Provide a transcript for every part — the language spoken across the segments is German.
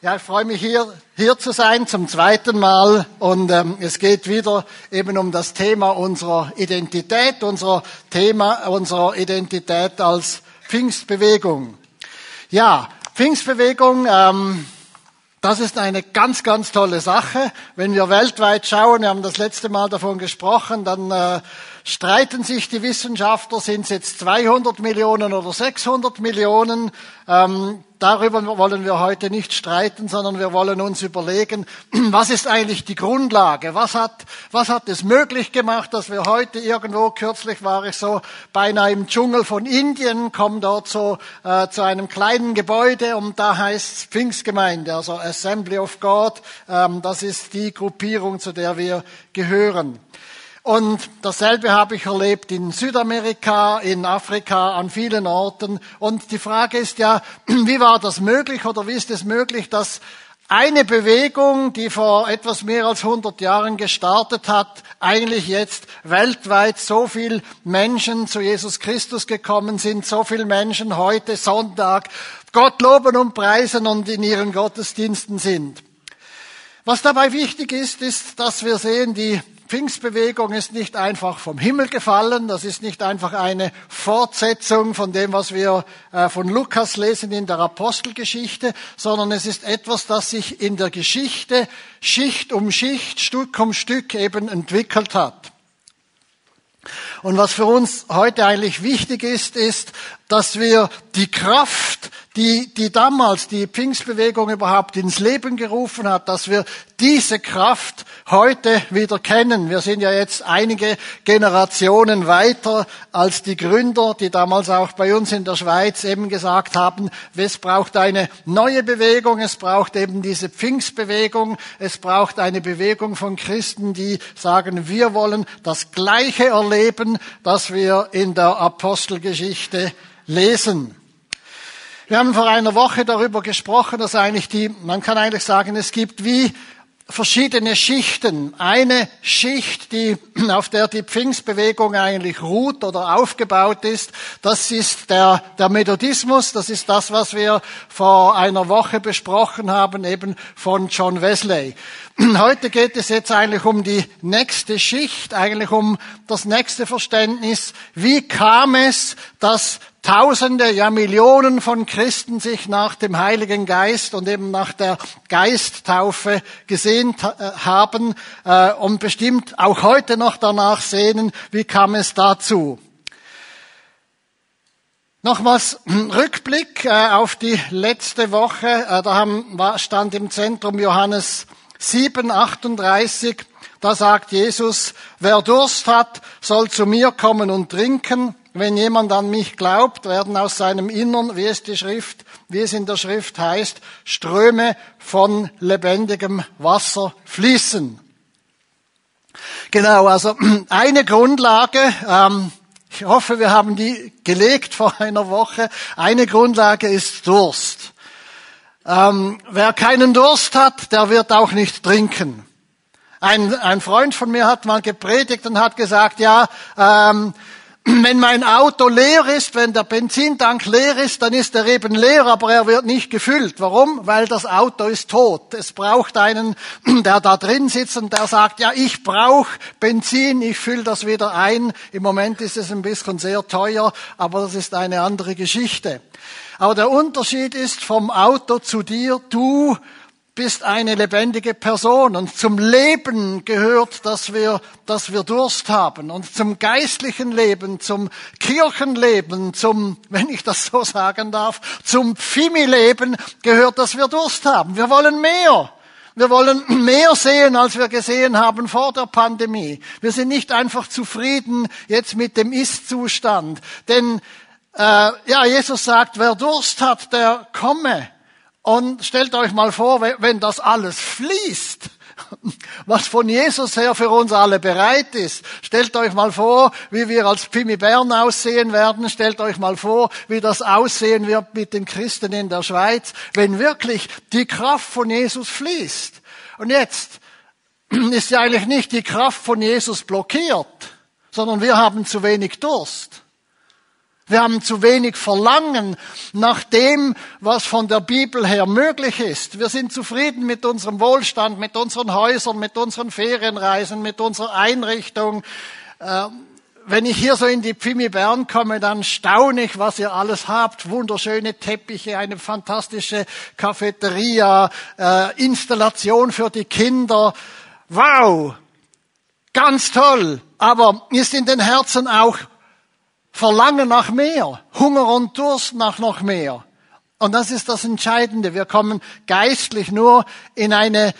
Ja, ich freue mich hier, hier zu sein zum zweiten Mal und ähm, es geht wieder eben um das Thema unserer Identität, unser Thema unserer Identität als Pfingstbewegung. Ja, Pfingstbewegung, ähm, das ist eine ganz, ganz tolle Sache. Wenn wir weltweit schauen, wir haben das letzte Mal davon gesprochen, dann äh, streiten sich die Wissenschaftler, sind es jetzt 200 Millionen oder 600 Millionen. Ähm, darüber wollen wir heute nicht streiten, sondern wir wollen uns überlegen, was ist eigentlich die Grundlage? Was hat, was hat es möglich gemacht, dass wir heute irgendwo, kürzlich war ich so beinahe im Dschungel von Indien, komme dort so äh, zu einem kleinen Gebäude und da heißt es Pfingstgemeinde, also Assembly of God. Ähm, das ist die Gruppierung, zu der wir gehören. Und dasselbe habe ich erlebt in Südamerika, in Afrika, an vielen Orten. Und die Frage ist ja, wie war das möglich oder wie ist es möglich, dass eine Bewegung, die vor etwas mehr als 100 Jahren gestartet hat, eigentlich jetzt weltweit so viel Menschen zu Jesus Christus gekommen sind, so viele Menschen heute Sonntag Gott loben und preisen und in ihren Gottesdiensten sind. Was dabei wichtig ist, ist, dass wir sehen, die Pfingstbewegung ist nicht einfach vom Himmel gefallen, das ist nicht einfach eine Fortsetzung von dem, was wir äh, von Lukas lesen in der Apostelgeschichte, sondern es ist etwas, das sich in der Geschichte Schicht um Schicht, Stück um Stück eben entwickelt hat. Und was für uns heute eigentlich wichtig ist, ist, dass wir die Kraft, die, die damals die Pfingstbewegung überhaupt ins Leben gerufen hat, dass wir diese Kraft heute wieder kennen. Wir sind ja jetzt einige Generationen weiter als die Gründer, die damals auch bei uns in der Schweiz eben gesagt haben, es braucht eine neue Bewegung, es braucht eben diese Pfingstbewegung, es braucht eine Bewegung von Christen, die sagen, wir wollen das Gleiche erleben, das wir in der Apostelgeschichte lesen. Wir haben vor einer Woche darüber gesprochen, dass eigentlich die, man kann eigentlich sagen, es gibt wie verschiedene Schichten. Eine Schicht, die, auf der die Pfingstbewegung eigentlich ruht oder aufgebaut ist, das ist der, der Methodismus, das ist das, was wir vor einer Woche besprochen haben, eben von John Wesley. Heute geht es jetzt eigentlich um die nächste Schicht, eigentlich um das nächste Verständnis. Wie kam es, dass Tausende, ja Millionen von Christen sich nach dem Heiligen Geist und eben nach der Geisttaufe gesehnt äh, haben äh, und bestimmt auch heute noch danach sehnen, wie kam es dazu. Nochmals Rückblick äh, auf die letzte Woche. Da stand im Zentrum Johannes 7, 38. Da sagt Jesus, wer Durst hat, soll zu mir kommen und trinken. Wenn jemand an mich glaubt, werden aus seinem Innern, wie es die Schrift, wie es in der Schrift heißt, Ströme von lebendigem Wasser fließen. Genau, also eine Grundlage, ähm, ich hoffe, wir haben die gelegt vor einer Woche. Eine Grundlage ist Durst. Ähm, wer keinen Durst hat, der wird auch nicht trinken. Ein, ein Freund von mir hat mal gepredigt und hat gesagt, ja, ähm, wenn mein Auto leer ist, wenn der Benzintank leer ist, dann ist er eben leer, aber er wird nicht gefüllt. Warum? Weil das Auto ist tot. Es braucht einen, der da drin sitzt und der sagt, ja, ich brauche Benzin, ich fülle das wieder ein. Im Moment ist es ein bisschen sehr teuer, aber das ist eine andere Geschichte. Aber der Unterschied ist vom Auto zu dir, du bist eine lebendige Person und zum Leben gehört, dass wir, dass wir Durst haben und zum geistlichen Leben, zum Kirchenleben, zum, wenn ich das so sagen darf, zum Pfimi-Leben gehört, dass wir Durst haben. Wir wollen mehr. Wir wollen mehr sehen, als wir gesehen haben vor der Pandemie. Wir sind nicht einfach zufrieden jetzt mit dem Ist-Zustand. Denn äh, ja, Jesus sagt, wer Durst hat, der komme. Und stellt euch mal vor, wenn das alles fließt, was von Jesus her für uns alle bereit ist. Stellt euch mal vor, wie wir als Pimi Bern aussehen werden. Stellt euch mal vor, wie das aussehen wird mit den Christen in der Schweiz, wenn wirklich die Kraft von Jesus fließt. Und jetzt ist ja eigentlich nicht die Kraft von Jesus blockiert, sondern wir haben zu wenig Durst. Wir haben zu wenig Verlangen nach dem, was von der Bibel her möglich ist. Wir sind zufrieden mit unserem Wohlstand, mit unseren Häusern, mit unseren Ferienreisen, mit unserer Einrichtung. Ähm, wenn ich hier so in die Pfimi Bern komme, dann staune ich, was ihr alles habt. Wunderschöne Teppiche, eine fantastische Cafeteria, äh, Installation für die Kinder. Wow! Ganz toll! Aber ist in den Herzen auch Verlangen nach mehr, Hunger und Durst nach noch mehr. Und das ist das Entscheidende. Wir kommen geistlich nur in eine,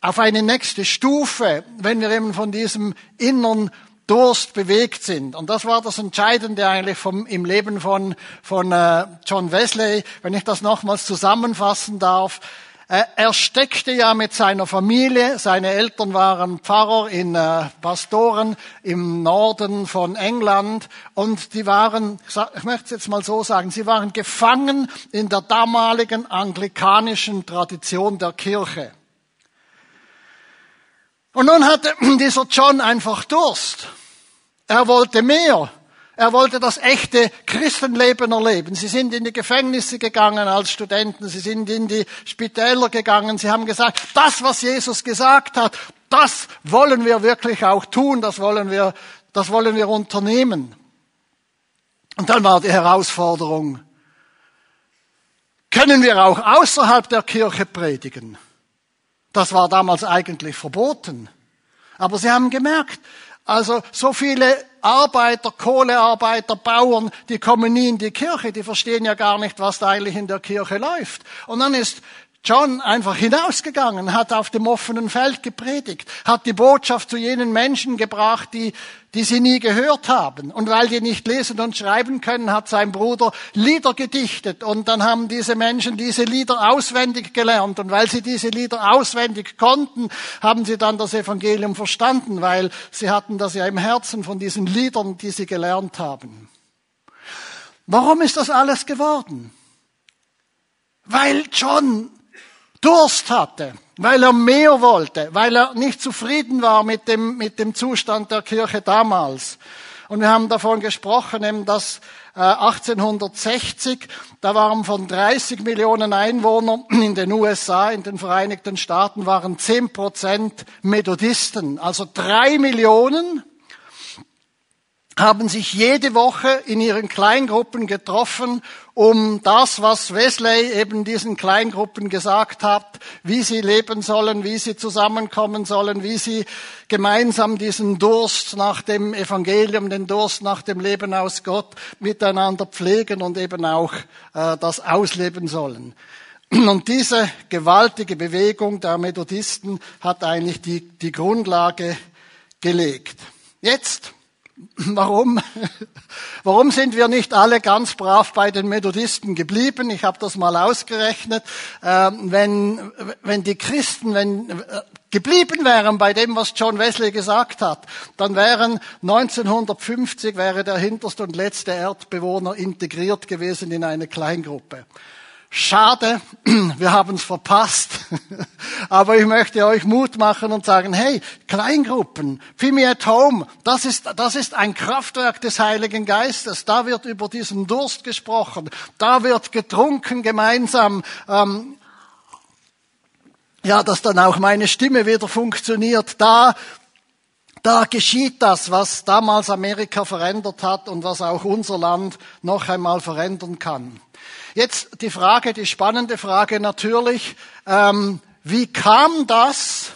auf eine nächste Stufe, wenn wir eben von diesem inneren Durst bewegt sind. Und das war das Entscheidende eigentlich vom, im Leben von, von äh, John Wesley, wenn ich das nochmals zusammenfassen darf. Er steckte ja mit seiner Familie, seine Eltern waren Pfarrer in äh, Pastoren im Norden von England und die waren, ich möchte es jetzt mal so sagen, sie waren gefangen in der damaligen anglikanischen Tradition der Kirche. Und nun hatte dieser John einfach Durst. Er wollte mehr. Er wollte das echte Christenleben erleben. Sie sind in die Gefängnisse gegangen als Studenten, sie sind in die Spitäler gegangen, sie haben gesagt, das, was Jesus gesagt hat, das wollen wir wirklich auch tun, das wollen wir, das wollen wir unternehmen. Und dann war die Herausforderung, können wir auch außerhalb der Kirche predigen? Das war damals eigentlich verboten. Aber sie haben gemerkt, also so viele Arbeiter, Kohlearbeiter, Bauern, die kommen nie in die Kirche, die verstehen ja gar nicht, was da eigentlich in der Kirche läuft. Und dann ist John einfach hinausgegangen, hat auf dem offenen Feld gepredigt, hat die Botschaft zu jenen Menschen gebracht, die, die sie nie gehört haben. Und weil die nicht lesen und schreiben können, hat sein Bruder Lieder gedichtet. Und dann haben diese Menschen diese Lieder auswendig gelernt. Und weil sie diese Lieder auswendig konnten, haben sie dann das Evangelium verstanden, weil sie hatten das ja im Herzen von diesen Liedern, die sie gelernt haben. Warum ist das alles geworden? Weil John Durst hatte, weil er mehr wollte, weil er nicht zufrieden war mit dem, mit dem Zustand der Kirche damals. Und wir haben davon gesprochen, eben, dass 1860, äh, da waren von 30 Millionen Einwohnern in den USA, in den Vereinigten Staaten, waren 10 Prozent Methodisten. Also drei Millionen haben sich jede Woche in ihren Kleingruppen getroffen, um das, was Wesley eben diesen Kleingruppen gesagt hat, wie sie leben sollen, wie sie zusammenkommen sollen, wie sie gemeinsam diesen Durst nach dem Evangelium, den Durst nach dem Leben aus Gott miteinander pflegen und eben auch äh, das ausleben sollen. Und diese gewaltige Bewegung der Methodisten hat eigentlich die, die Grundlage gelegt. Jetzt Warum? Warum sind wir nicht alle ganz brav bei den Methodisten geblieben? Ich habe das mal ausgerechnet. Ähm, wenn, wenn die Christen wenn, äh, geblieben wären bei dem, was John Wesley gesagt hat, dann wären 1950 wäre der hinterste und letzte Erdbewohner integriert gewesen in eine Kleingruppe. Schade, wir haben es verpasst. Aber ich möchte euch Mut machen und sagen, hey, Kleingruppen, Fimi at Home, das ist, das ist ein Kraftwerk des Heiligen Geistes. Da wird über diesen Durst gesprochen. Da wird getrunken gemeinsam. Ähm, ja, dass dann auch meine Stimme wieder funktioniert. Da da geschieht das, was damals Amerika verändert hat und was auch unser Land noch einmal verändern kann. Jetzt die Frage, die spannende Frage natürlich, ähm, wie kam das,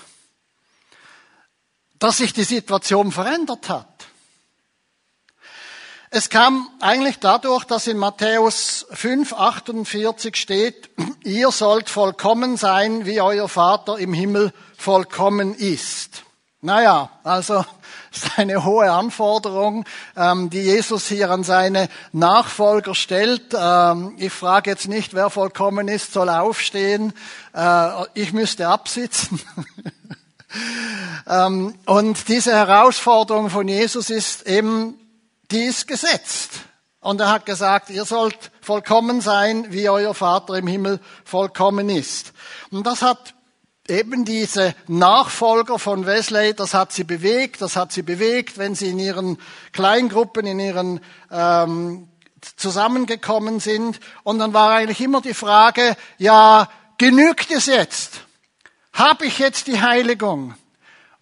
dass sich die Situation verändert hat? Es kam eigentlich dadurch, dass in Matthäus 5, 48 steht, ihr sollt vollkommen sein, wie euer Vater im Himmel vollkommen ist. Naja, also ist eine hohe Anforderung, ähm, die Jesus hier an seine Nachfolger stellt. Ähm, ich frage jetzt nicht, wer vollkommen ist, soll aufstehen. Äh, ich müsste absitzen. ähm, und diese Herausforderung von Jesus ist eben, die ist gesetzt. Und er hat gesagt, ihr sollt vollkommen sein, wie euer Vater im Himmel vollkommen ist. Und das hat eben diese Nachfolger von Wesley, das hat sie bewegt, das hat sie bewegt, wenn sie in ihren Kleingruppen, in ihren ähm, zusammengekommen sind. Und dann war eigentlich immer die Frage, ja, genügt es jetzt? Habe ich jetzt die Heiligung?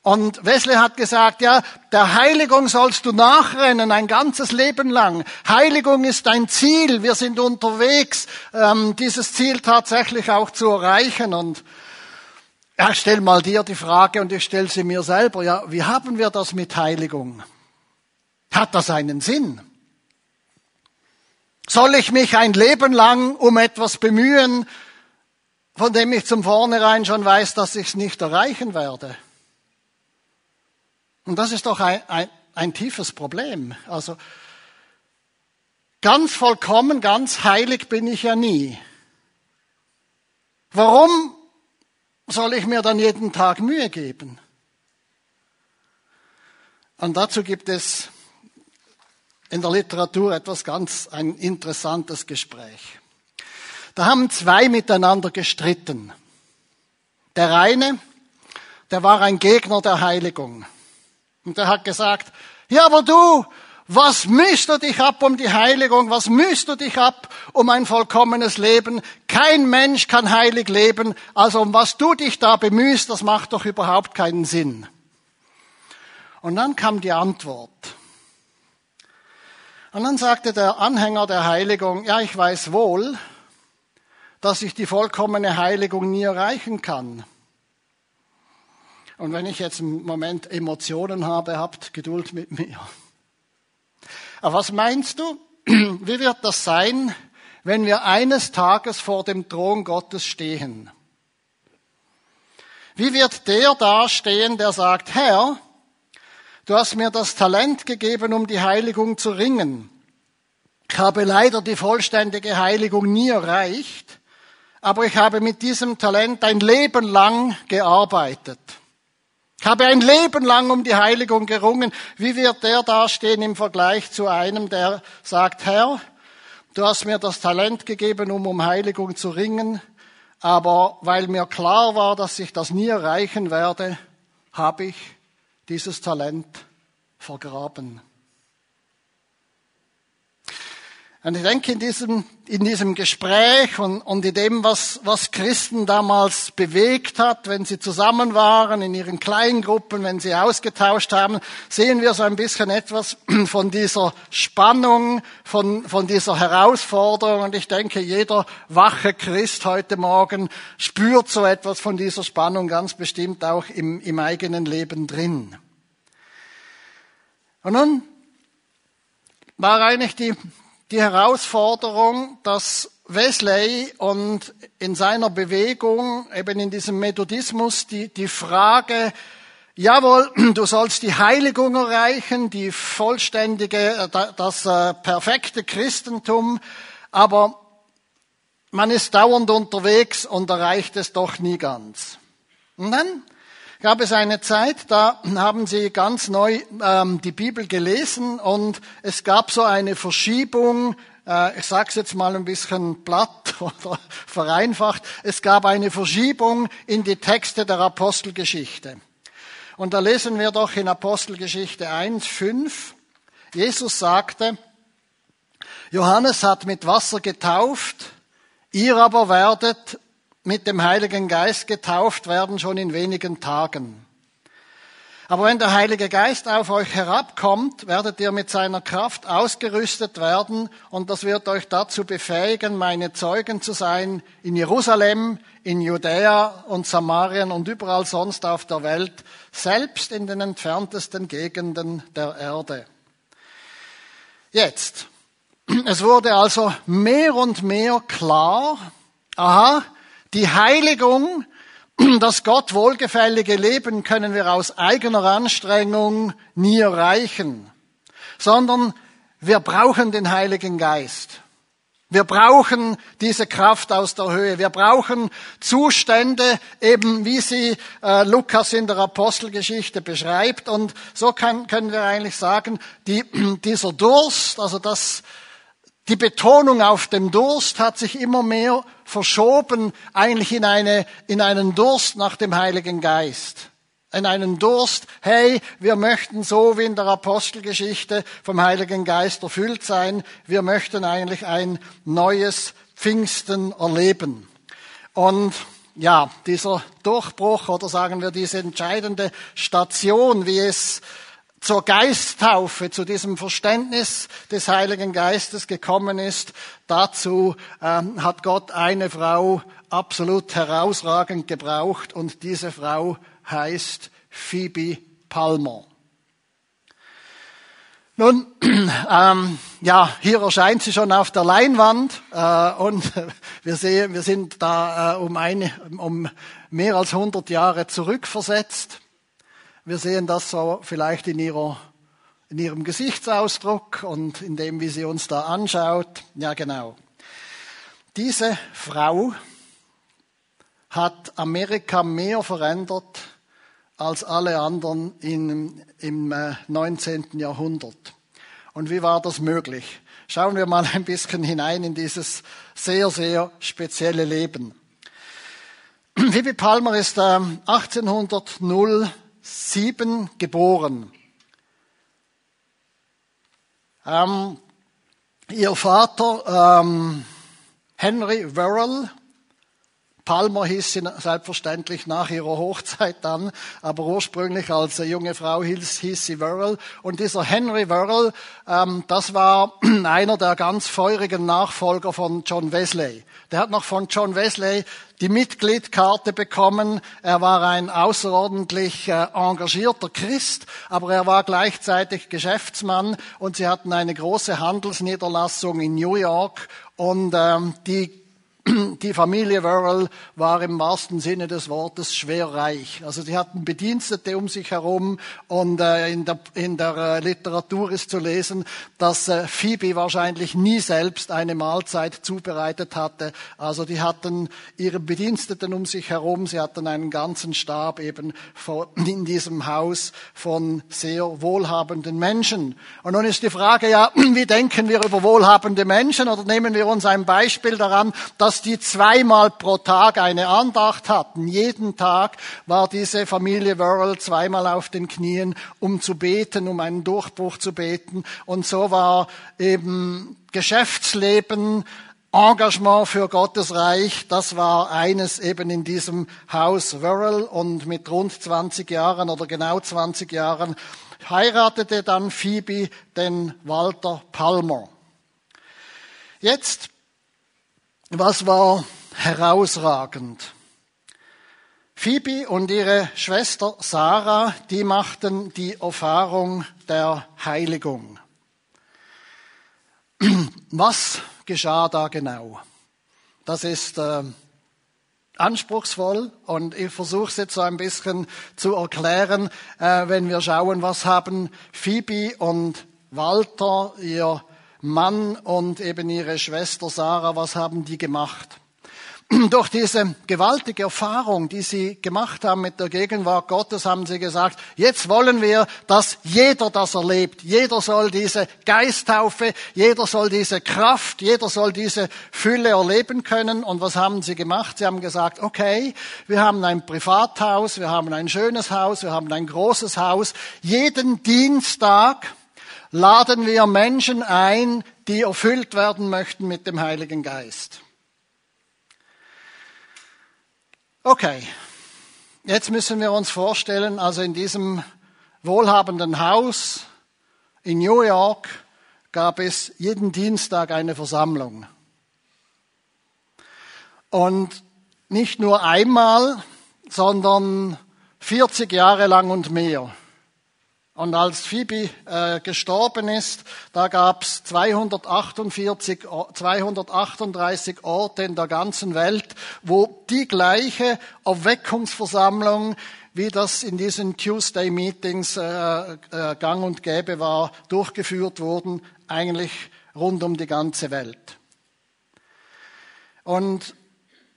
Und Wesley hat gesagt, ja, der Heiligung sollst du nachrennen ein ganzes Leben lang. Heiligung ist dein Ziel. Wir sind unterwegs, ähm, dieses Ziel tatsächlich auch zu erreichen. Und ja, stell mal dir die Frage und ich stelle sie mir selber. Ja, wie haben wir das mit Heiligung? Hat das einen Sinn? Soll ich mich ein Leben lang um etwas bemühen, von dem ich zum Vornherein schon weiß, dass ich es nicht erreichen werde? Und das ist doch ein, ein, ein tiefes Problem. Also ganz vollkommen, ganz heilig bin ich ja nie. Warum soll ich mir dann jeden Tag Mühe geben? Und dazu gibt es in der Literatur etwas ganz ein interessantes Gespräch. Da haben zwei miteinander gestritten. Der eine, der war ein Gegner der Heiligung. Und er hat gesagt, ja, aber du, was müsst du dich ab um die Heiligung? Was müsst du dich ab um ein vollkommenes Leben? Kein Mensch kann heilig leben. Also um was du dich da bemühst, das macht doch überhaupt keinen Sinn. Und dann kam die Antwort. Und dann sagte der Anhänger der Heiligung, ja, ich weiß wohl, dass ich die vollkommene Heiligung nie erreichen kann. Und wenn ich jetzt im Moment Emotionen habe, habt Geduld mit mir. Aber was meinst du? Wie wird das sein, wenn wir eines Tages vor dem Thron Gottes stehen? Wie wird der dastehen, der sagt, Herr, du hast mir das Talent gegeben, um die Heiligung zu ringen. Ich habe leider die vollständige Heiligung nie erreicht, aber ich habe mit diesem Talent ein Leben lang gearbeitet. Ich habe ein Leben lang um die Heiligung gerungen. Wie wird der dastehen im Vergleich zu einem, der sagt, Herr, du hast mir das Talent gegeben, um um Heiligung zu ringen, aber weil mir klar war, dass ich das nie erreichen werde, habe ich dieses Talent vergraben. Und ich denke, in diesem, in diesem Gespräch und, und in dem, was, was Christen damals bewegt hat, wenn sie zusammen waren, in ihren Kleingruppen, wenn sie ausgetauscht haben, sehen wir so ein bisschen etwas von dieser Spannung, von, von dieser Herausforderung. Und ich denke, jeder wache Christ heute Morgen spürt so etwas von dieser Spannung ganz bestimmt auch im, im eigenen Leben drin. Und nun war eigentlich die die Herausforderung, dass Wesley und in seiner Bewegung, eben in diesem Methodismus, die, die Frage, jawohl, du sollst die Heiligung erreichen, die vollständige, das äh, perfekte Christentum, aber man ist dauernd unterwegs und erreicht es doch nie ganz. Und dann gab es eine Zeit, da haben sie ganz neu ähm, die Bibel gelesen und es gab so eine Verschiebung, äh, ich sage es jetzt mal ein bisschen platt oder vereinfacht, es gab eine Verschiebung in die Texte der Apostelgeschichte. Und da lesen wir doch in Apostelgeschichte 1, 5, Jesus sagte, Johannes hat mit Wasser getauft, ihr aber werdet mit dem Heiligen Geist getauft werden schon in wenigen Tagen. Aber wenn der Heilige Geist auf euch herabkommt, werdet ihr mit seiner Kraft ausgerüstet werden und das wird euch dazu befähigen, meine Zeugen zu sein in Jerusalem, in Judäa und Samarien und überall sonst auf der Welt, selbst in den entferntesten Gegenden der Erde. Jetzt, es wurde also mehr und mehr klar, aha, die Heiligung, das Gott wohlgefällige Leben können wir aus eigener Anstrengung nie erreichen, sondern wir brauchen den Heiligen Geist. Wir brauchen diese Kraft aus der Höhe. Wir brauchen Zustände, eben wie sie äh, Lukas in der Apostelgeschichte beschreibt. Und so kann, können wir eigentlich sagen, die, dieser Durst, also das, die Betonung auf dem Durst hat sich immer mehr verschoben eigentlich in, eine, in einen Durst nach dem Heiligen Geist. in einen Durst, hey, wir möchten so wie in der Apostelgeschichte vom Heiligen Geist erfüllt sein, wir möchten eigentlich ein neues Pfingsten erleben. Und ja, dieser Durchbruch oder sagen wir diese entscheidende Station, wie es zur Geisttaufe, zu diesem Verständnis des Heiligen Geistes gekommen ist, dazu ähm, hat Gott eine Frau absolut herausragend gebraucht und diese Frau heißt Phoebe Palmer. Nun, ähm, ja, hier erscheint sie schon auf der Leinwand äh, und wir sehen, wir sind da äh, um, eine, um mehr als 100 Jahre zurückversetzt. Wir sehen das so vielleicht in, ihrer, in ihrem Gesichtsausdruck und in dem, wie sie uns da anschaut. Ja, genau. Diese Frau hat Amerika mehr verändert als alle anderen in, im 19. Äh, Jahrhundert. Und wie war das möglich? Schauen wir mal ein bisschen hinein in dieses sehr, sehr spezielle Leben. Phoebe Palmer ist 1807 ähm, geboren. Ähm, ihr Vater ähm, Henry Worrell Palmer hieß sie selbstverständlich nach ihrer Hochzeit dann, aber ursprünglich als junge Frau hieß, hieß sie Worrell. Und dieser Henry Worrell, ähm, das war einer der ganz feurigen Nachfolger von John Wesley. Der hat noch von John Wesley die Mitgliedkarte bekommen. Er war ein außerordentlich äh, engagierter Christ, aber er war gleichzeitig Geschäftsmann und sie hatten eine große Handelsniederlassung in New York und ähm, die die Familie Worrell war im wahrsten Sinne des Wortes schwer reich. Also sie hatten Bedienstete um sich herum und äh, in der, in der äh, Literatur ist zu lesen, dass äh, Phoebe wahrscheinlich nie selbst eine Mahlzeit zubereitet hatte. Also die hatten ihre Bediensteten um sich herum, sie hatten einen ganzen Stab eben in diesem Haus von sehr wohlhabenden Menschen. Und nun ist die Frage ja, wie denken wir über wohlhabende Menschen oder nehmen wir uns ein Beispiel daran, dass dass die zweimal pro Tag eine Andacht hatten. Jeden Tag war diese Familie Worrell zweimal auf den Knien, um zu beten, um einen Durchbruch zu beten. Und so war eben Geschäftsleben, Engagement für Gottes Reich, das war eines eben in diesem Haus Worrell und mit rund 20 Jahren oder genau 20 Jahren heiratete dann Phoebe den Walter Palmer. Jetzt was war herausragend? Phoebe und ihre Schwester Sarah, die machten die Erfahrung der Heiligung. Was geschah da genau? Das ist äh, anspruchsvoll und ich versuche es jetzt so ein bisschen zu erklären, äh, wenn wir schauen, was haben Phoebe und Walter, ihr Mann und eben ihre Schwester Sarah, was haben die gemacht? Durch diese gewaltige Erfahrung, die sie gemacht haben mit der Gegenwart Gottes, haben sie gesagt, jetzt wollen wir, dass jeder das erlebt. Jeder soll diese Geisttaufe, jeder soll diese Kraft, jeder soll diese Fülle erleben können. Und was haben sie gemacht? Sie haben gesagt, okay, wir haben ein Privathaus, wir haben ein schönes Haus, wir haben ein großes Haus. Jeden Dienstag laden wir Menschen ein, die erfüllt werden möchten mit dem Heiligen Geist. Okay, jetzt müssen wir uns vorstellen, also in diesem wohlhabenden Haus in New York gab es jeden Dienstag eine Versammlung. Und nicht nur einmal, sondern 40 Jahre lang und mehr. Und als Phoebe äh, gestorben ist, da gab es 248, 238 Orte in der ganzen Welt, wo die gleiche Erweckungsversammlung, wie das in diesen Tuesday Meetings äh, äh, gang und gäbe war, durchgeführt wurden, eigentlich rund um die ganze Welt. Und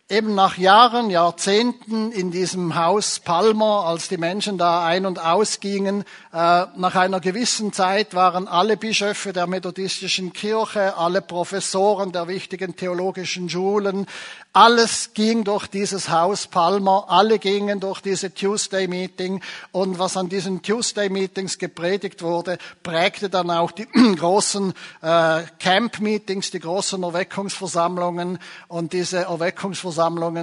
eben nach Jahren, Jahrzehnten in diesem Haus Palmer, als die Menschen da ein- und ausgingen, äh, nach einer gewissen Zeit waren alle Bischöfe der methodistischen Kirche, alle Professoren der wichtigen theologischen Schulen, alles ging durch dieses Haus Palmer, alle gingen durch diese Tuesday Meeting und was an diesen Tuesday Meetings gepredigt wurde, prägte dann auch die großen äh, Camp Meetings, die großen Erweckungsversammlungen und diese Erweckungsversammlungen,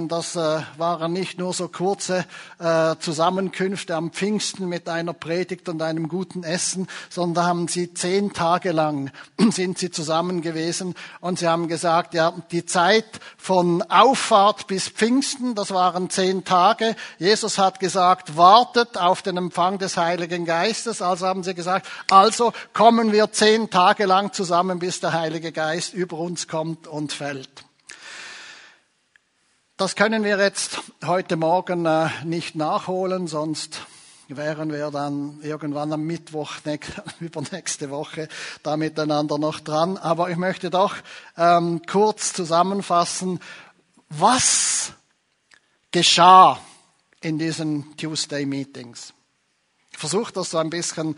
das äh, waren nicht nur so kurze äh, Zusammenkünfte am Pfingsten mit einer Predigt und einem guten Essen, sondern haben sie zehn Tage lang sind sie zusammen gewesen und sie haben gesagt, ja, die Zeit von Auffahrt bis Pfingsten, das waren zehn Tage. Jesus hat gesagt, wartet auf den Empfang des Heiligen Geistes. Also haben sie gesagt, also kommen wir zehn Tage lang zusammen, bis der Heilige Geist über uns kommt und fällt. Das können wir jetzt heute Morgen äh, nicht nachholen, sonst wären wir dann irgendwann am Mittwoch übernächste Woche da miteinander noch dran. Aber ich möchte doch ähm, kurz zusammenfassen, was geschah in diesen Tuesday Meetings? Ich versuche das so ein bisschen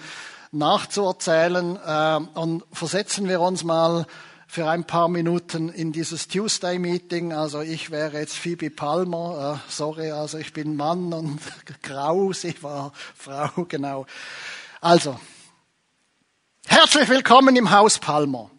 nachzuerzählen äh, und versetzen wir uns mal für ein paar Minuten in dieses Tuesday Meeting. Also ich wäre jetzt Phoebe Palmer, äh, sorry, also ich bin Mann und grau, sie war Frau, genau. Also, herzlich willkommen im Haus Palmer.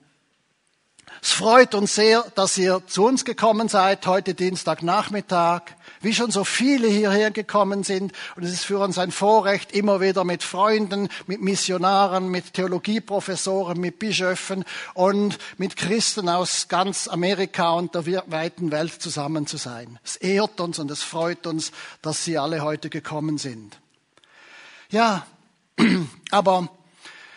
Es freut uns sehr, dass ihr zu uns gekommen seid, heute Dienstagnachmittag, wie schon so viele hierher gekommen sind. Und es ist für uns ein Vorrecht, immer wieder mit Freunden, mit Missionaren, mit Theologieprofessoren, mit Bischöfen und mit Christen aus ganz Amerika und der weiten Welt zusammen zu sein. Es ehrt uns und es freut uns, dass Sie alle heute gekommen sind. Ja, aber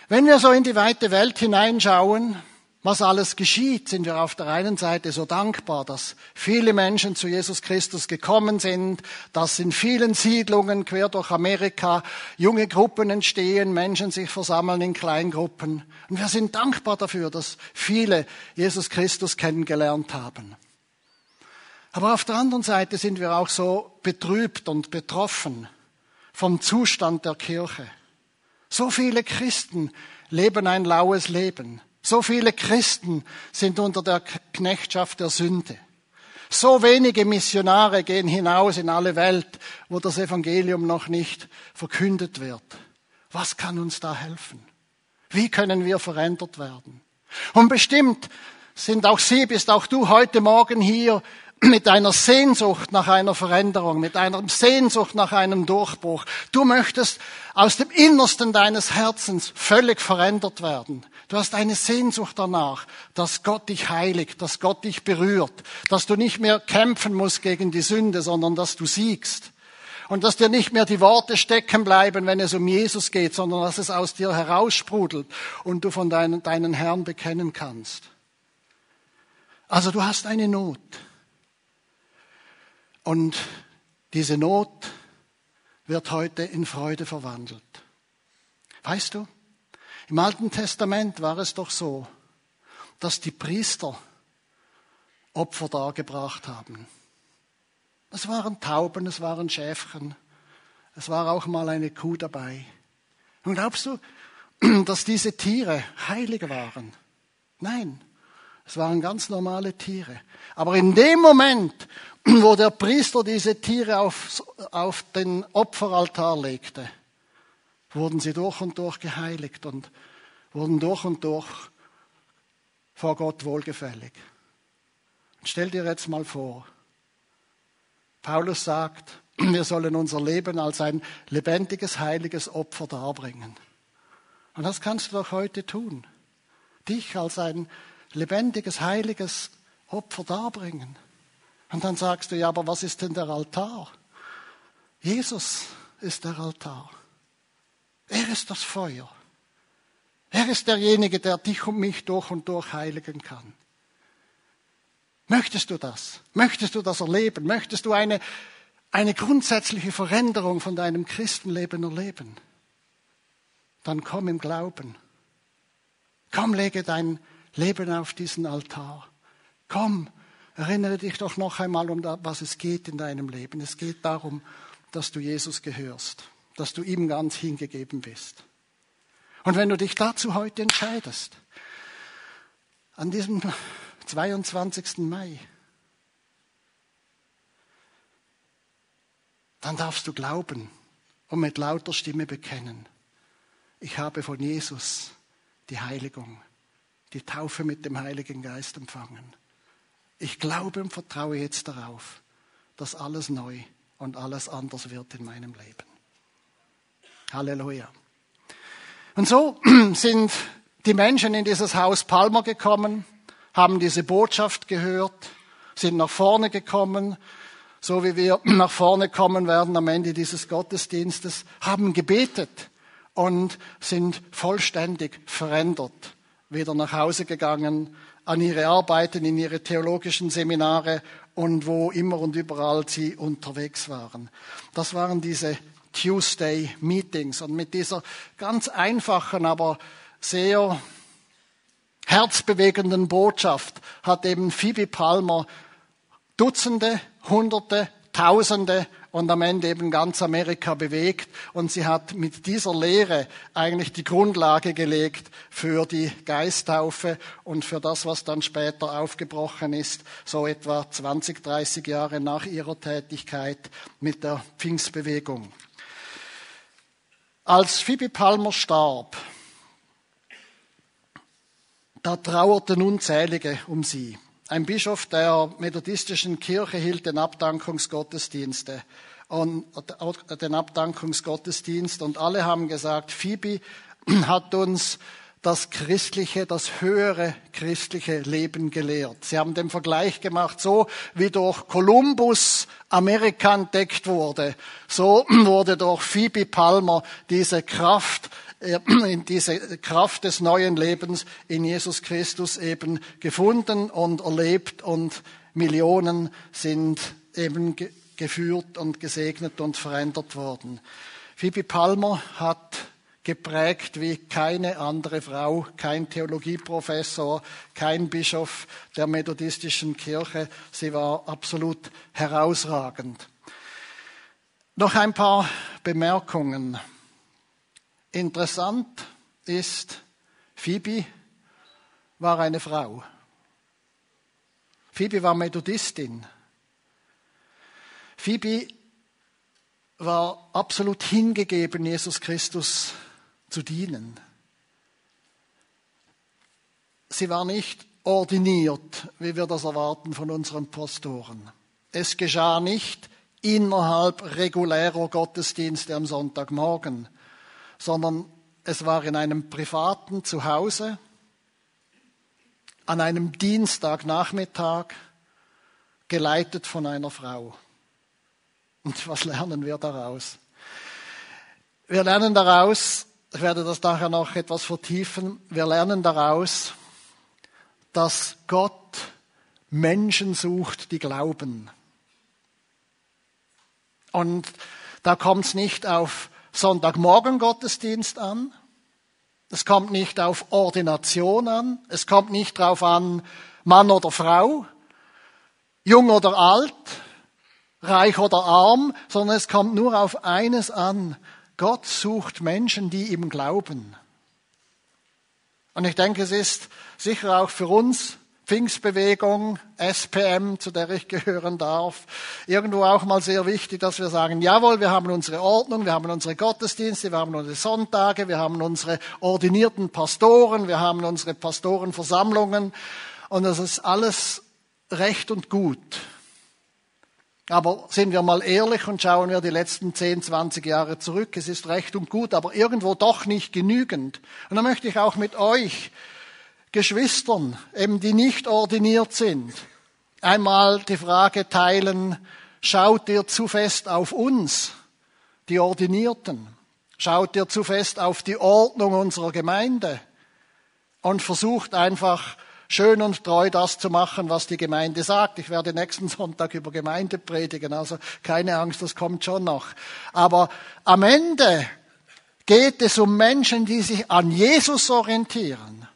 wenn wir so in die weite Welt hineinschauen, was alles geschieht, sind wir auf der einen Seite so dankbar, dass viele Menschen zu Jesus Christus gekommen sind, dass in vielen Siedlungen quer durch Amerika junge Gruppen entstehen, Menschen sich versammeln in Kleingruppen. Und wir sind dankbar dafür, dass viele Jesus Christus kennengelernt haben. Aber auf der anderen Seite sind wir auch so betrübt und betroffen vom Zustand der Kirche. So viele Christen leben ein laues Leben. So viele Christen sind unter der Knechtschaft der Sünde. So wenige Missionare gehen hinaus in alle Welt, wo das Evangelium noch nicht verkündet wird. Was kann uns da helfen? Wie können wir verändert werden? Und bestimmt sind auch Sie, bist auch du heute Morgen hier mit einer Sehnsucht nach einer Veränderung, mit einer Sehnsucht nach einem Durchbruch. Du möchtest aus dem Innersten deines Herzens völlig verändert werden. Du hast eine Sehnsucht danach, dass Gott dich heiligt, dass Gott dich berührt, dass du nicht mehr kämpfen musst gegen die Sünde, sondern dass du siegst. Und dass dir nicht mehr die Worte stecken bleiben, wenn es um Jesus geht, sondern dass es aus dir heraussprudelt und du von deinen, deinen Herrn bekennen kannst. Also du hast eine Not. Und diese Not wird heute in Freude verwandelt. Weißt du, im Alten Testament war es doch so, dass die Priester Opfer dargebracht haben. Es waren Tauben, es waren Schäfchen, es war auch mal eine Kuh dabei. Und glaubst du, dass diese Tiere heilig waren? Nein, es waren ganz normale Tiere. Aber in dem Moment, wo der Priester diese Tiere auf, auf den Opferaltar legte, wurden sie durch und durch geheiligt und wurden durch und durch vor Gott wohlgefällig. Und stell dir jetzt mal vor, Paulus sagt, wir sollen unser Leben als ein lebendiges, heiliges Opfer darbringen. Und das kannst du doch heute tun. Dich als ein lebendiges, heiliges Opfer darbringen. Und dann sagst du, ja, aber was ist denn der Altar? Jesus ist der Altar. Er ist das Feuer. Er ist derjenige, der dich und mich durch und durch heiligen kann. Möchtest du das? Möchtest du das erleben? Möchtest du eine, eine grundsätzliche Veränderung von deinem Christenleben erleben? Dann komm im Glauben. Komm, lege dein Leben auf diesen Altar. Komm, Erinnere dich doch noch einmal, um was es geht in deinem Leben. Es geht darum, dass du Jesus gehörst, dass du ihm ganz hingegeben bist. Und wenn du dich dazu heute entscheidest, an diesem 22. Mai, dann darfst du glauben und mit lauter Stimme bekennen, ich habe von Jesus die Heiligung, die Taufe mit dem Heiligen Geist empfangen. Ich glaube und vertraue jetzt darauf, dass alles neu und alles anders wird in meinem Leben. Halleluja. Und so sind die Menschen in dieses Haus Palmer gekommen, haben diese Botschaft gehört, sind nach vorne gekommen, so wie wir nach vorne kommen werden am Ende dieses Gottesdienstes, haben gebetet und sind vollständig verändert, wieder nach Hause gegangen, an ihre Arbeiten, in ihre theologischen Seminare und wo immer und überall sie unterwegs waren. Das waren diese Tuesday Meetings und mit dieser ganz einfachen, aber sehr herzbewegenden Botschaft hat eben Phoebe Palmer Dutzende, Hunderte, Tausende und am Ende eben ganz Amerika bewegt. Und sie hat mit dieser Lehre eigentlich die Grundlage gelegt für die Geisttaufe und für das, was dann später aufgebrochen ist, so etwa 20, 30 Jahre nach ihrer Tätigkeit mit der Pfingstbewegung. Als Phoebe Palmer starb, da trauerten Unzählige um sie. Ein Bischof der methodistischen Kirche hielt den Abdankungsgottesdienste und den Abdankungsgottesdienst und alle haben gesagt, Phoebe hat uns das christliche, das höhere christliche Leben gelehrt. Sie haben den Vergleich gemacht, so wie durch Kolumbus Amerika entdeckt wurde, so wurde durch Phoebe Palmer diese Kraft in diese Kraft des neuen Lebens in Jesus Christus eben gefunden und erlebt und Millionen sind eben geführt und gesegnet und verändert worden. Phoebe Palmer hat geprägt wie keine andere Frau, kein Theologieprofessor, kein Bischof der methodistischen Kirche. Sie war absolut herausragend. Noch ein paar Bemerkungen. Interessant ist, Phoebe war eine Frau. Phoebe war Methodistin. Phoebe war absolut hingegeben, Jesus Christus zu dienen. Sie war nicht ordiniert, wie wir das erwarten von unseren Pastoren. Es geschah nicht innerhalb regulärer Gottesdienste am Sonntagmorgen, sondern es war in einem privaten Zuhause, an einem Dienstagnachmittag, geleitet von einer Frau. Und was lernen wir daraus? Wir lernen daraus, ich werde das nachher noch etwas vertiefen, wir lernen daraus, dass Gott Menschen sucht, die glauben. Und da kommt es nicht auf Sonntagmorgen Gottesdienst an. Es kommt nicht auf Ordination an. Es kommt nicht darauf an, Mann oder Frau, jung oder alt, reich oder arm, sondern es kommt nur auf eines an. Gott sucht Menschen, die ihm glauben. Und ich denke, es ist sicher auch für uns Pfingstbewegung, SPM, zu der ich gehören darf, irgendwo auch mal sehr wichtig, dass wir sagen, jawohl, wir haben unsere Ordnung, wir haben unsere Gottesdienste, wir haben unsere Sonntage, wir haben unsere ordinierten Pastoren, wir haben unsere Pastorenversammlungen und das ist alles recht und gut. Aber sind wir mal ehrlich und schauen wir die letzten 10, 20 Jahre zurück, es ist recht und gut, aber irgendwo doch nicht genügend. Und da möchte ich auch mit euch Geschwistern, eben die nicht ordiniert sind, einmal die Frage teilen, schaut ihr zu fest auf uns, die Ordinierten? Schaut ihr zu fest auf die Ordnung unserer Gemeinde? Und versucht einfach schön und treu das zu machen, was die Gemeinde sagt. Ich werde nächsten Sonntag über Gemeinde predigen, also keine Angst, das kommt schon noch. Aber am Ende geht es um Menschen, die sich an Jesus orientieren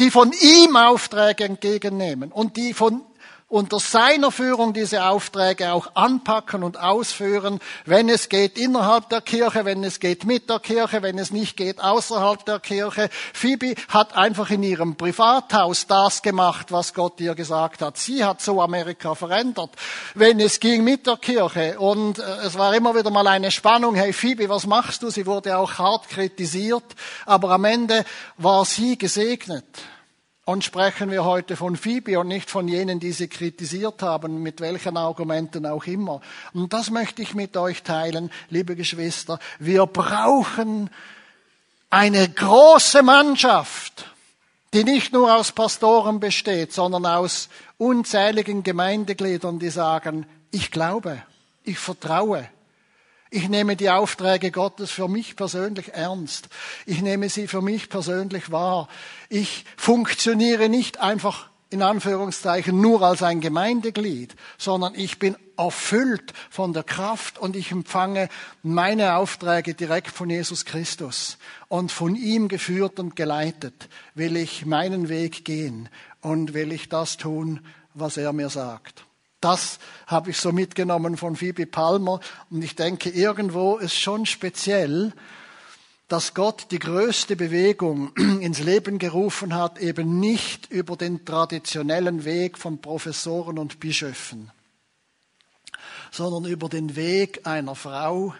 die von ihm Aufträge entgegennehmen und die von unter seiner Führung diese Aufträge auch anpacken und ausführen, wenn es geht innerhalb der Kirche, wenn es geht mit der Kirche, wenn es nicht geht außerhalb der Kirche. Phoebe hat einfach in ihrem Privathaus das gemacht, was Gott ihr gesagt hat. Sie hat so Amerika verändert, wenn es ging mit der Kirche. Und äh, es war immer wieder mal eine Spannung, hey Phoebe, was machst du? Sie wurde auch hart kritisiert, aber am Ende war sie gesegnet. Und sprechen wir heute von Phoebe und nicht von jenen, die sie kritisiert haben, mit welchen Argumenten auch immer. Und das möchte ich mit euch teilen, liebe Geschwister. Wir brauchen eine große Mannschaft, die nicht nur aus Pastoren besteht, sondern aus unzähligen Gemeindegliedern, die sagen, ich glaube, ich vertraue, ich nehme die Aufträge Gottes für mich persönlich ernst. Ich nehme sie für mich persönlich wahr. Ich funktioniere nicht einfach in Anführungszeichen nur als ein Gemeindeglied, sondern ich bin erfüllt von der Kraft und ich empfange meine Aufträge direkt von Jesus Christus. Und von ihm geführt und geleitet will ich meinen Weg gehen und will ich das tun, was er mir sagt. Das habe ich so mitgenommen von Phoebe Palmer. Und ich denke, irgendwo ist schon speziell, dass Gott die größte Bewegung ins Leben gerufen hat, eben nicht über den traditionellen Weg von Professoren und Bischöfen, sondern über den Weg einer Frau,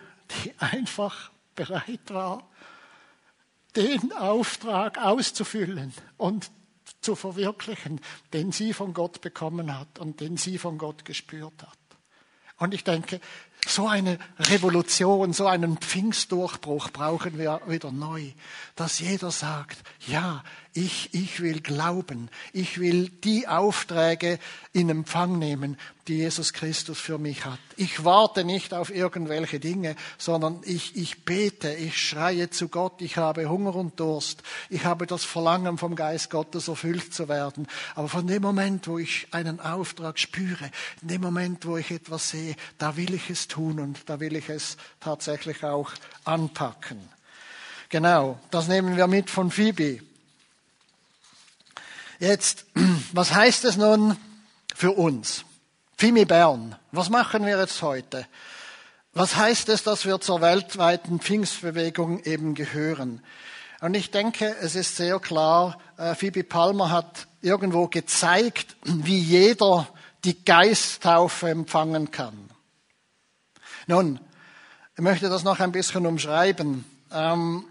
die einfach bereit war, den Auftrag auszufüllen und zu verwirklichen, den sie von Gott bekommen hat und den sie von Gott gespürt hat. Und ich denke, so eine Revolution, so einen Pfingstdurchbruch brauchen wir wieder neu, dass jeder sagt, ja, ich, ich will glauben, ich will die Aufträge in Empfang nehmen, die Jesus Christus für mich hat. Ich warte nicht auf irgendwelche Dinge, sondern ich, ich bete, ich schreie zu Gott, ich habe Hunger und Durst, ich habe das Verlangen vom Geist Gottes erfüllt zu werden. Aber von dem Moment, wo ich einen Auftrag spüre, in dem Moment, wo ich etwas sehe, da will ich es tun und da will ich es tatsächlich auch anpacken. Genau, das nehmen wir mit von Phoebe. Jetzt, was heißt es nun für uns? Fimi Bern, was machen wir jetzt heute? Was heißt es, dass wir zur weltweiten Pfingstbewegung eben gehören? Und ich denke, es ist sehr klar, äh, Phoebe Palmer hat irgendwo gezeigt, wie jeder die Geisttaufe empfangen kann. Nun, ich möchte das noch ein bisschen umschreiben. Ähm,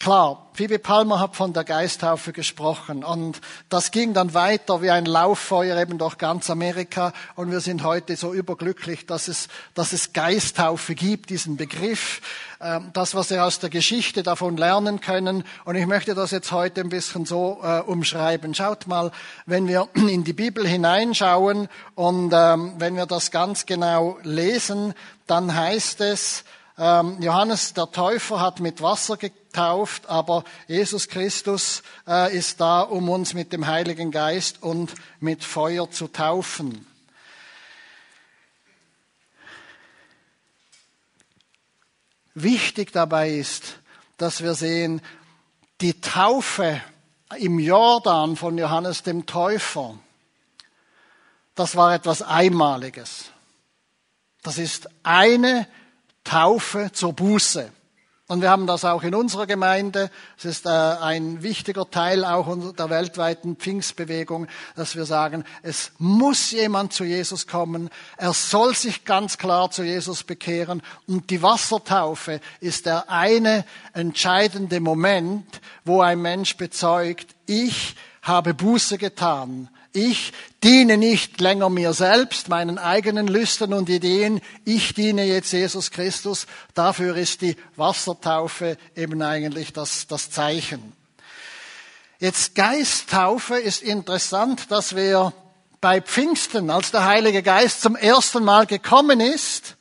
Klar, Phoebe Palmer hat von der Geisttaufe gesprochen und das ging dann weiter wie ein Lauffeuer eben durch ganz Amerika und wir sind heute so überglücklich, dass es, dass es Geisttaufe gibt, diesen Begriff, ähm, das, was wir aus der Geschichte davon lernen können und ich möchte das jetzt heute ein bisschen so äh, umschreiben. Schaut mal, wenn wir in die Bibel hineinschauen und ähm, wenn wir das ganz genau lesen, dann heißt es, Johannes der Täufer hat mit Wasser getauft, aber Jesus Christus äh, ist da, um uns mit dem Heiligen Geist und mit Feuer zu taufen. Wichtig dabei ist, dass wir sehen, die Taufe im Jordan von Johannes dem Täufer, das war etwas Einmaliges. Das ist eine Taufe zur Buße. Und wir haben das auch in unserer Gemeinde. Es ist äh, ein wichtiger Teil auch der weltweiten Pfingstbewegung, dass wir sagen, es muss jemand zu Jesus kommen. Er soll sich ganz klar zu Jesus bekehren. Und die Wassertaufe ist der eine entscheidende Moment, wo ein Mensch bezeugt, ich habe Buße getan. Ich diene nicht länger mir selbst, meinen eigenen Lüsten und Ideen. Ich diene jetzt Jesus Christus. Dafür ist die Wassertaufe eben eigentlich das, das Zeichen. Jetzt Geisttaufe ist interessant, dass wir bei Pfingsten, als der Heilige Geist zum ersten Mal gekommen ist,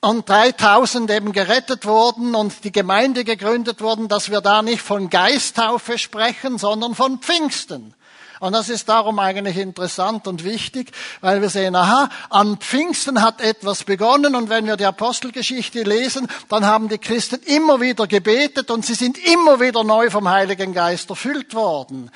und 3000 eben gerettet wurden und die Gemeinde gegründet wurden, dass wir da nicht von Geisttaufe sprechen, sondern von Pfingsten. Und das ist darum eigentlich interessant und wichtig, weil wir sehen, aha, an Pfingsten hat etwas begonnen und wenn wir die Apostelgeschichte lesen, dann haben die Christen immer wieder gebetet und sie sind immer wieder neu vom Heiligen Geist erfüllt worden.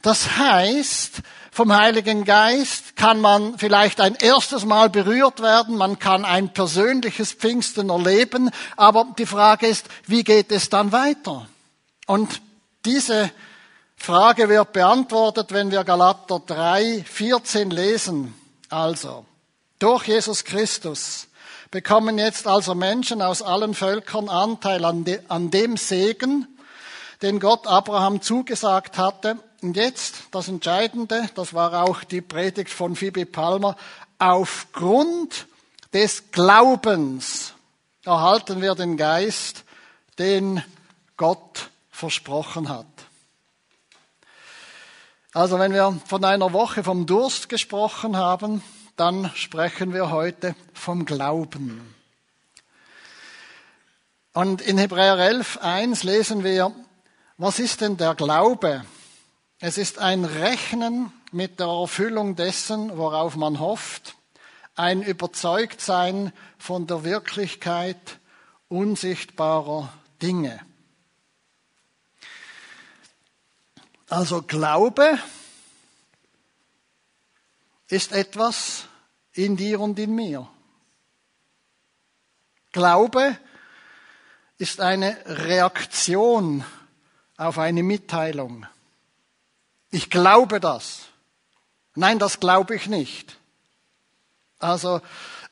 Das heißt, vom Heiligen Geist kann man vielleicht ein erstes Mal berührt werden, man kann ein persönliches Pfingsten erleben, aber die Frage ist, wie geht es dann weiter? Und diese Frage wird beantwortet, wenn wir Galater 3, 14 lesen. Also, durch Jesus Christus bekommen jetzt also Menschen aus allen Völkern Anteil an, de, an dem Segen, den Gott Abraham zugesagt hatte. Und jetzt das Entscheidende, das war auch die Predigt von Phoebe Palmer, aufgrund des Glaubens erhalten wir den Geist, den Gott versprochen hat. Also wenn wir von einer Woche vom Durst gesprochen haben, dann sprechen wir heute vom Glauben. Und in Hebräer 11, 1 lesen wir, was ist denn der Glaube? Es ist ein Rechnen mit der Erfüllung dessen, worauf man hofft, ein Überzeugtsein von der Wirklichkeit unsichtbarer Dinge. Also Glaube ist etwas in dir und in mir. Glaube ist eine Reaktion auf eine Mitteilung. Ich glaube das. Nein, das glaube ich nicht. Also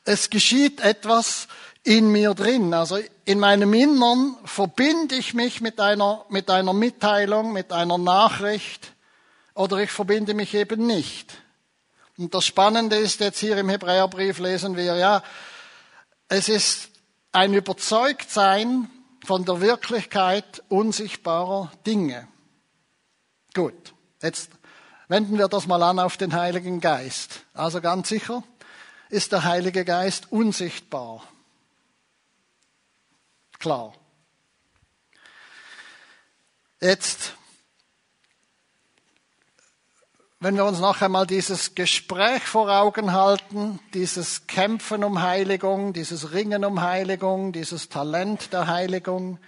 es geschieht etwas in mir drin. Also in meinem Innern verbinde ich mich mit einer, mit einer Mitteilung, mit einer Nachricht oder ich verbinde mich eben nicht. Und das Spannende ist jetzt hier im Hebräerbrief lesen wir, ja, es ist ein Überzeugtsein von der Wirklichkeit unsichtbarer Dinge. Gut, jetzt wenden wir das mal an auf den Heiligen Geist. Also ganz sicher ist der Heilige Geist unsichtbar. Klar. Jetzt, wenn wir uns noch einmal dieses Gespräch vor Augen halten, dieses Kämpfen um Heiligung, dieses Ringen um Heiligung, dieses Talent der Heiligung,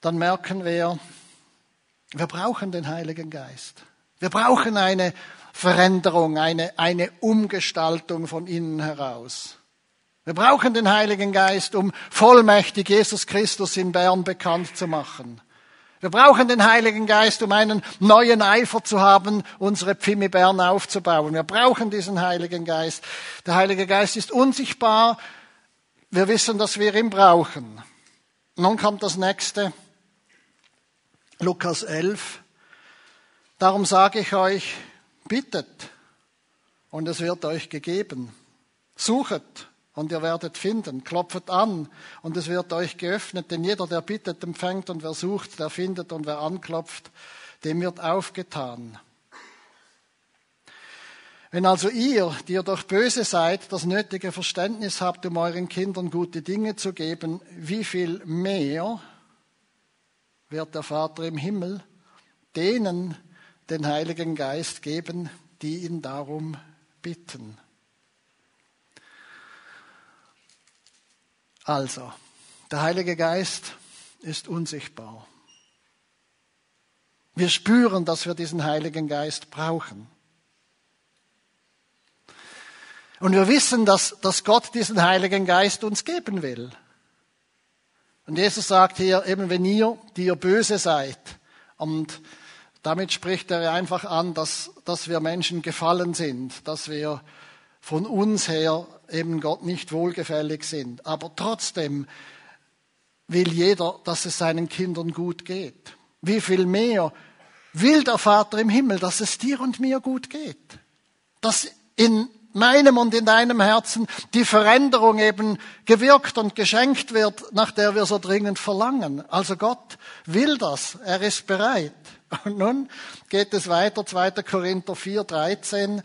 dann merken wir, wir brauchen den Heiligen Geist. Wir brauchen eine Veränderung, eine, eine Umgestaltung von innen heraus. Wir brauchen den Heiligen Geist, um vollmächtig Jesus Christus in Bern bekannt zu machen. Wir brauchen den Heiligen Geist, um einen neuen Eifer zu haben, unsere Pfimi Bern aufzubauen. Wir brauchen diesen Heiligen Geist. Der Heilige Geist ist unsichtbar. Wir wissen, dass wir ihn brauchen. Nun kommt das nächste. Lukas 11. Darum sage ich euch, bittet und es wird euch gegeben. Suchet und ihr werdet finden. Klopft an und es wird euch geöffnet, denn jeder, der bittet, empfängt und wer sucht, der findet und wer anklopft, dem wird aufgetan. Wenn also ihr, die ihr doch böse seid, das nötige Verständnis habt, um euren Kindern gute Dinge zu geben, wie viel mehr wird der Vater im Himmel denen den Heiligen Geist geben, die ihn darum bitten. Also, der Heilige Geist ist unsichtbar. Wir spüren, dass wir diesen Heiligen Geist brauchen. Und wir wissen, dass, dass Gott diesen Heiligen Geist uns geben will. Und Jesus sagt hier, eben wenn ihr, die ihr böse seid, und damit spricht er einfach an, dass, dass wir Menschen gefallen sind, dass wir von uns her eben Gott nicht wohlgefällig sind. Aber trotzdem will jeder, dass es seinen Kindern gut geht. Wie viel mehr will der Vater im Himmel, dass es dir und mir gut geht. Dass in meinem und in deinem Herzen die Veränderung eben gewirkt und geschenkt wird, nach der wir so dringend verlangen. Also Gott will das, er ist bereit. Und nun geht es weiter, 2. Korinther 4, 13.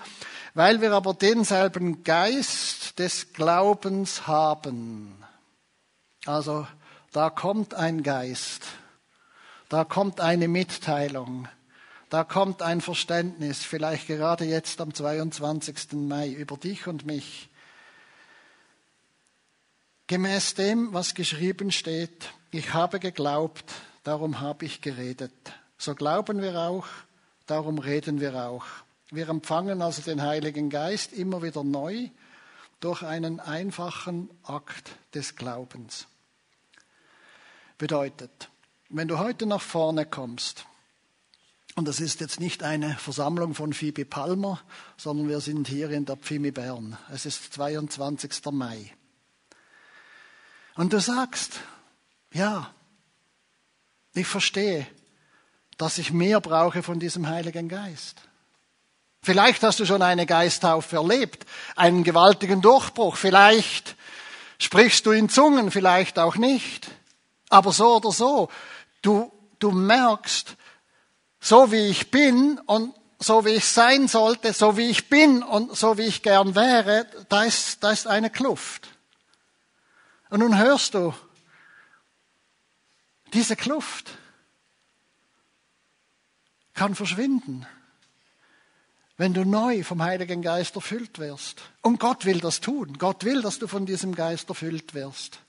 Weil wir aber denselben Geist des Glaubens haben. Also da kommt ein Geist, da kommt eine Mitteilung, da kommt ein Verständnis, vielleicht gerade jetzt am 22. Mai über dich und mich. Gemäß dem, was geschrieben steht, ich habe geglaubt, darum habe ich geredet. So glauben wir auch, darum reden wir auch Wir empfangen also den Heiligen Geist immer wieder neu durch einen einfachen Akt des Glaubens. Bedeutet, wenn du heute nach vorne kommst, und das ist jetzt nicht eine Versammlung von Phoebe Palmer, sondern wir sind hier in der Pfimi Bern. Es ist 22. Mai. Und du sagst, ja, ich verstehe, dass ich mehr brauche von diesem Heiligen Geist. Vielleicht hast du schon eine Geisttaufe erlebt, einen gewaltigen Durchbruch. Vielleicht sprichst du in Zungen, vielleicht auch nicht. Aber so oder so, du, du merkst, so wie ich bin und so wie ich sein sollte, so wie ich bin und so wie ich gern wäre, da ist, da ist eine Kluft. Und nun hörst du diese Kluft kann verschwinden, wenn du neu vom Heiligen Geist erfüllt wirst. Und Gott will das tun. Gott will, dass du von diesem Geist erfüllt wirst.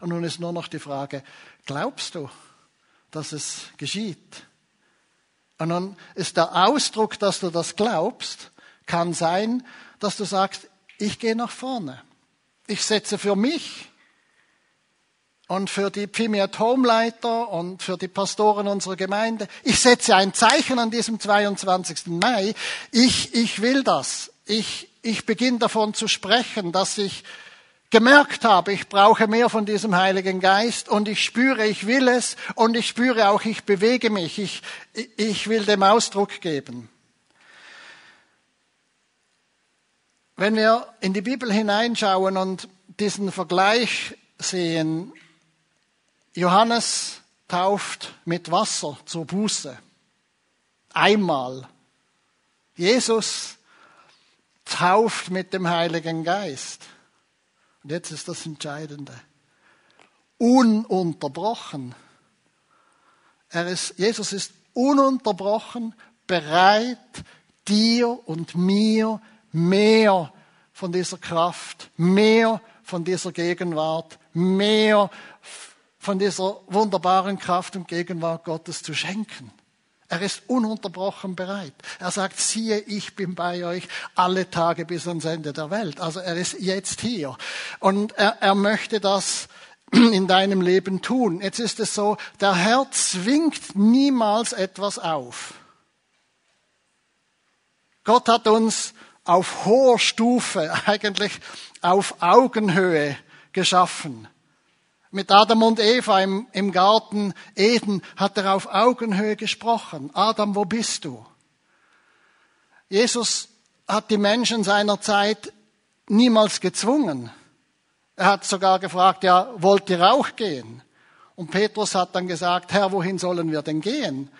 Und nun ist nur noch die Frage, glaubst du, dass es geschieht? Und nun ist der Ausdruck, dass du das glaubst, kann sein, dass du sagst, ich gehe nach vorne. Ich setze für mich und für die Pfimiat Homeleiter und für die Pastoren unserer Gemeinde. Ich setze ein Zeichen an diesem 22. Mai. Ich, ich will das. Ich, ich beginne davon zu sprechen, dass ich gemerkt habe, ich brauche mehr von diesem Heiligen Geist und ich spüre, ich will es und ich spüre auch, ich bewege mich. Ich, ich will dem Ausdruck geben. Wenn wir in die Bibel hineinschauen und diesen Vergleich sehen, Johannes tauft mit Wasser zur Buße. Einmal. Jesus tauft mit dem Heiligen Geist. Und jetzt ist das Entscheidende. Ununterbrochen. Er ist, Jesus ist ununterbrochen bereit, dir und mir mehr von dieser Kraft, mehr von dieser Gegenwart, mehr von dieser wunderbaren Kraft und Gegenwart Gottes zu schenken. Er ist ununterbrochen bereit. Er sagt, siehe, ich bin bei euch alle Tage bis ans Ende der Welt. Also er ist jetzt hier. Und er, er möchte das in deinem Leben tun. Jetzt ist es so, der Herr zwingt niemals etwas auf. Gott hat uns auf hoher Stufe, eigentlich auf Augenhöhe geschaffen. Mit Adam und Eva im, im Garten Eden hat er auf Augenhöhe gesprochen. Adam, wo bist du? Jesus hat die Menschen seiner Zeit niemals gezwungen. Er hat sogar gefragt, ja, wollt ihr auch gehen? Und Petrus hat dann gesagt, Herr, wohin sollen wir denn gehen?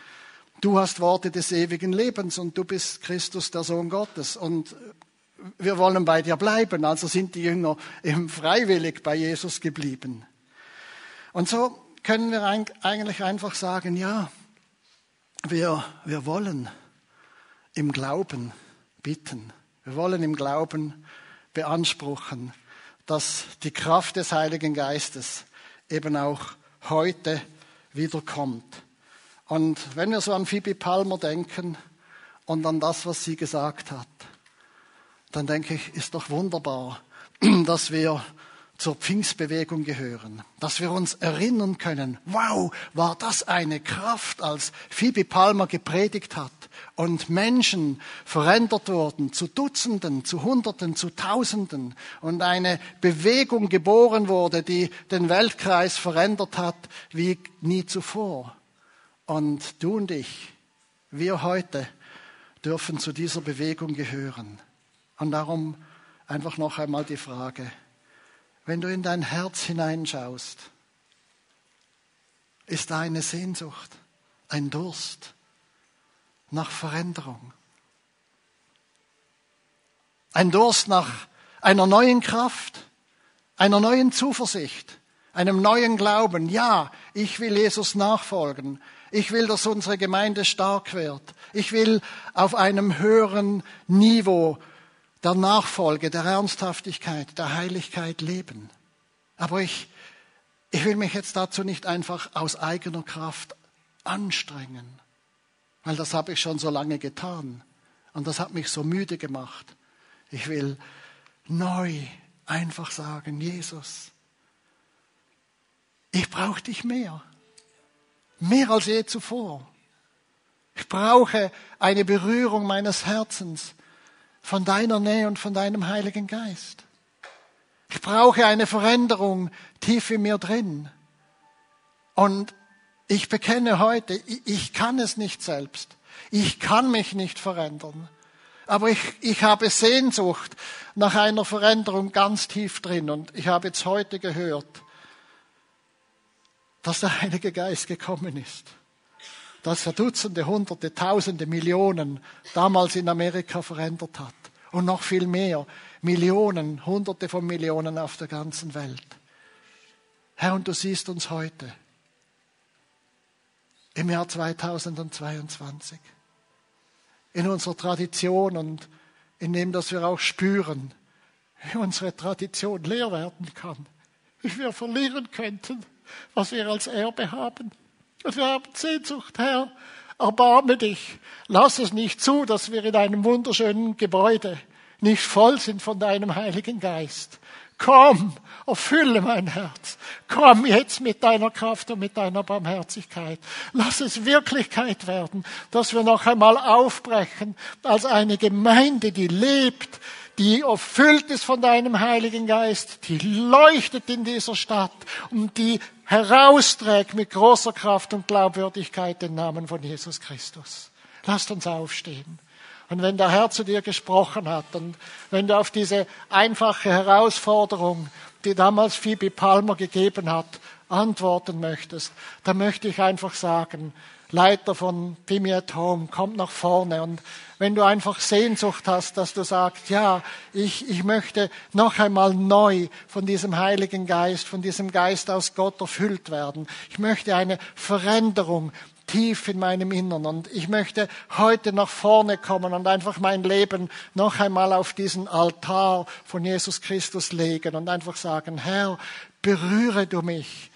Du hast Worte des ewigen Lebens und du bist Christus, der Sohn Gottes. Und wir wollen bei dir bleiben. Also sind die Jünger eben freiwillig bei Jesus geblieben. Und so können wir eigentlich einfach sagen, ja, wir, wir wollen im Glauben bitten. Wir wollen im Glauben beanspruchen, dass die Kraft des Heiligen Geistes eben auch heute wiederkommt. Und wenn wir so an Phoebe Palmer denken und an das, was sie gesagt hat, dann denke ich, ist doch wunderbar, dass wir zur Pfingstbewegung gehören, dass wir uns erinnern können, wow, war das eine Kraft, als Phoebe Palmer gepredigt hat und Menschen verändert wurden zu Dutzenden, zu Hunderten, zu Tausenden und eine Bewegung geboren wurde, die den Weltkreis verändert hat wie nie zuvor. Und du und ich, wir heute dürfen zu dieser Bewegung gehören. Und darum einfach noch einmal die Frage, wenn du in dein Herz hineinschaust, ist da eine Sehnsucht, ein Durst nach Veränderung. Ein Durst nach einer neuen Kraft, einer neuen Zuversicht, einem neuen Glauben. Ja, ich will Jesus nachfolgen. Ich will, dass unsere Gemeinde stark wird. Ich will auf einem höheren Niveau der Nachfolge, der Ernsthaftigkeit, der Heiligkeit leben. Aber ich, ich will mich jetzt dazu nicht einfach aus eigener Kraft anstrengen, weil das habe ich schon so lange getan. Und das hat mich so müde gemacht. Ich will neu einfach sagen, Jesus, ich brauche dich mehr. Mehr als je zuvor. Ich brauche eine Berührung meines Herzens von deiner Nähe und von deinem Heiligen Geist. Ich brauche eine Veränderung tief in mir drin. Und ich bekenne heute, ich kann es nicht selbst. Ich kann mich nicht verändern. Aber ich, ich habe Sehnsucht nach einer Veränderung ganz tief drin. Und ich habe jetzt heute gehört, dass der Heilige Geist gekommen ist. Dass er Dutzende, Hunderte, Tausende, Millionen damals in Amerika verändert hat. Und noch viel mehr. Millionen, Hunderte von Millionen auf der ganzen Welt. Herr, und du siehst uns heute im Jahr 2022 in unserer Tradition und in dem, dass wir auch spüren, wie unsere Tradition leer werden kann, wie wir verlieren könnten, was wir als Erbe haben. Wir haben Sehnsucht, Herr, erbarme dich. Lass es nicht zu, dass wir in einem wunderschönen Gebäude nicht voll sind von deinem Heiligen Geist. Komm, erfülle mein Herz. Komm jetzt mit deiner Kraft und mit deiner Barmherzigkeit. Lass es Wirklichkeit werden, dass wir noch einmal aufbrechen als eine Gemeinde, die lebt, die erfüllt ist von deinem Heiligen Geist, die leuchtet in dieser Stadt und die herausträgt mit großer Kraft und Glaubwürdigkeit den Namen von Jesus Christus. Lasst uns aufstehen. Und wenn der Herr zu dir gesprochen hat und wenn du auf diese einfache Herausforderung, die damals Phoebe Palmer gegeben hat, antworten möchtest, dann möchte ich einfach sagen, Leiter von Pimi at Home, kommt nach vorne und wenn du einfach Sehnsucht hast, dass du sagst, ja, ich, ich möchte noch einmal neu von diesem Heiligen Geist, von diesem Geist aus Gott erfüllt werden. Ich möchte eine Veränderung tief in meinem Innern. Und ich möchte heute nach vorne kommen und einfach mein Leben noch einmal auf diesen Altar von Jesus Christus legen und einfach sagen, Herr, berühre du mich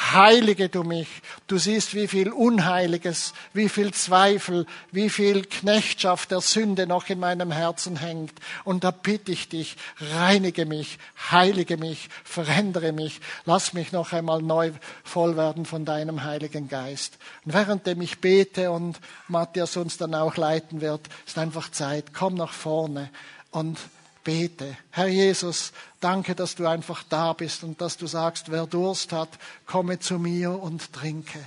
heilige du mich. Du siehst, wie viel Unheiliges, wie viel Zweifel, wie viel Knechtschaft der Sünde noch in meinem Herzen hängt. Und da bitte ich dich, reinige mich, heilige mich, verändere mich, lass mich noch einmal neu voll werden von deinem Heiligen Geist. Und währenddem ich bete und Matthias uns dann auch leiten wird, ist einfach Zeit. Komm nach vorne und bete. Herr Jesus, danke, dass du einfach da bist und dass du sagst, wer Durst hat, komme zu mir und trinke.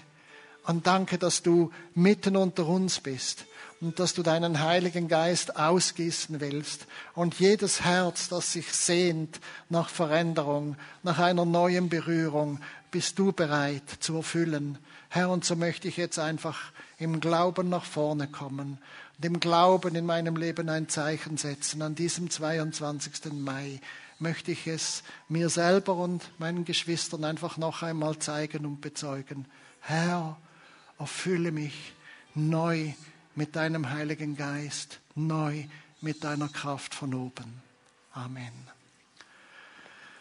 Und danke, dass du mitten unter uns bist und dass du deinen Heiligen Geist ausgießen willst. Und jedes Herz, das sich sehnt nach Veränderung, nach einer neuen Berührung, bist du bereit zu erfüllen. Herr, und so möchte ich jetzt einfach im Glauben nach vorne kommen dem Glauben in meinem Leben ein Zeichen setzen. An diesem 22. Mai möchte ich es mir selber und meinen Geschwistern einfach noch einmal zeigen und bezeugen. Herr, erfülle mich neu mit deinem Heiligen Geist, neu mit deiner Kraft von oben. Amen.